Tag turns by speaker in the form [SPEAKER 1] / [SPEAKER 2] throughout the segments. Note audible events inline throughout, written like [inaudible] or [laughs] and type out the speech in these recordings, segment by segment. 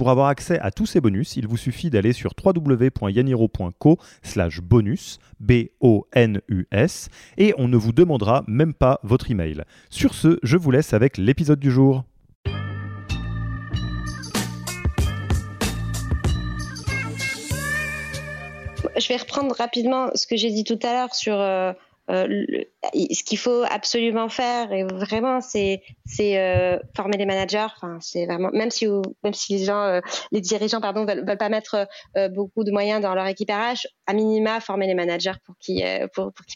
[SPEAKER 1] Pour avoir accès à tous ces bonus, il vous suffit d'aller sur www.yaniro.co slash bonus, B-O-N-U-S, et on ne vous demandera même pas votre email. Sur ce, je vous laisse avec l'épisode du jour.
[SPEAKER 2] Je vais reprendre rapidement ce que j'ai dit tout à l'heure sur euh, le, ce qu'il faut absolument faire et vraiment c'est euh, former les managers. Enfin c'est vraiment même si même si euh, les dirigeants pardon veulent, pas mettre euh, beaucoup de moyens dans leur équipe RH à minima former les managers pour qu'ils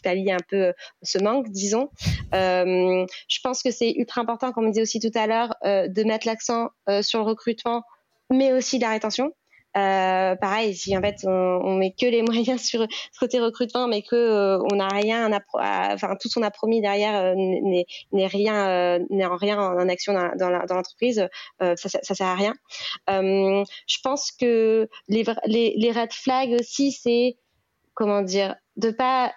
[SPEAKER 2] pallient un peu ce manque disons. Je pense que c'est ultra important comme on disait aussi tout à l'heure de mettre l'accent sur le recrutement mais aussi la rétention euh, pareil, si en fait on, on, met que les [laughs] moyens sur ce côté recrutement, mais que euh, on n'a rien, à, enfin tout ce qu'on a promis derrière euh, n'est rien, euh, n'est en rien en, action dans, dans l'entreprise, ça, ça, ça, sert à rien. je pense que les, les, les red flags aussi, c'est comment dire, de pas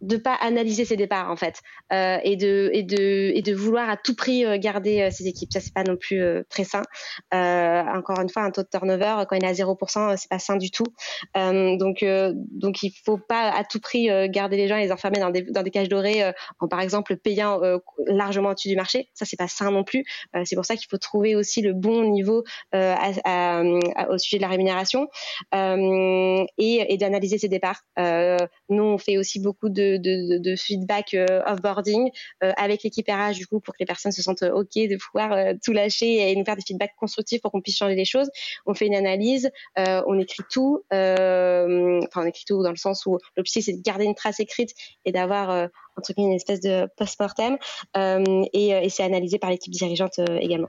[SPEAKER 2] de pas analyser ses départs en fait euh, et de vouloir à tout prix euh, garder euh, ses équipes. Ça c'est pas non plus très sain. Encore une fois un taux de turnover quand il est à 0% c'est pas sain du tout. Donc donc il faut pas à tout prix garder les gens et les enfermer dans des dans cages dorées en par exemple payant largement au-dessus du marché. Ça c'est pas sain non plus. C'est pour ça qu'il faut trouver aussi le bon niveau au sujet de la rémunération et, et d'analyser ses départs. Nous on fait aussi beaucoup de, de, de feedback euh, offboarding euh, avec l'équipe RH du coup pour que les personnes se sentent ok de pouvoir euh, tout lâcher et nous faire des feedbacks constructifs pour qu'on puisse changer les choses. On fait une analyse, on écrit tout, enfin on écrit tout dans le sens où l'objectif c'est de garder une trace écrite et d'avoir entre guillemets une espèce de post-mortem et c'est analysé par l'équipe dirigeante également.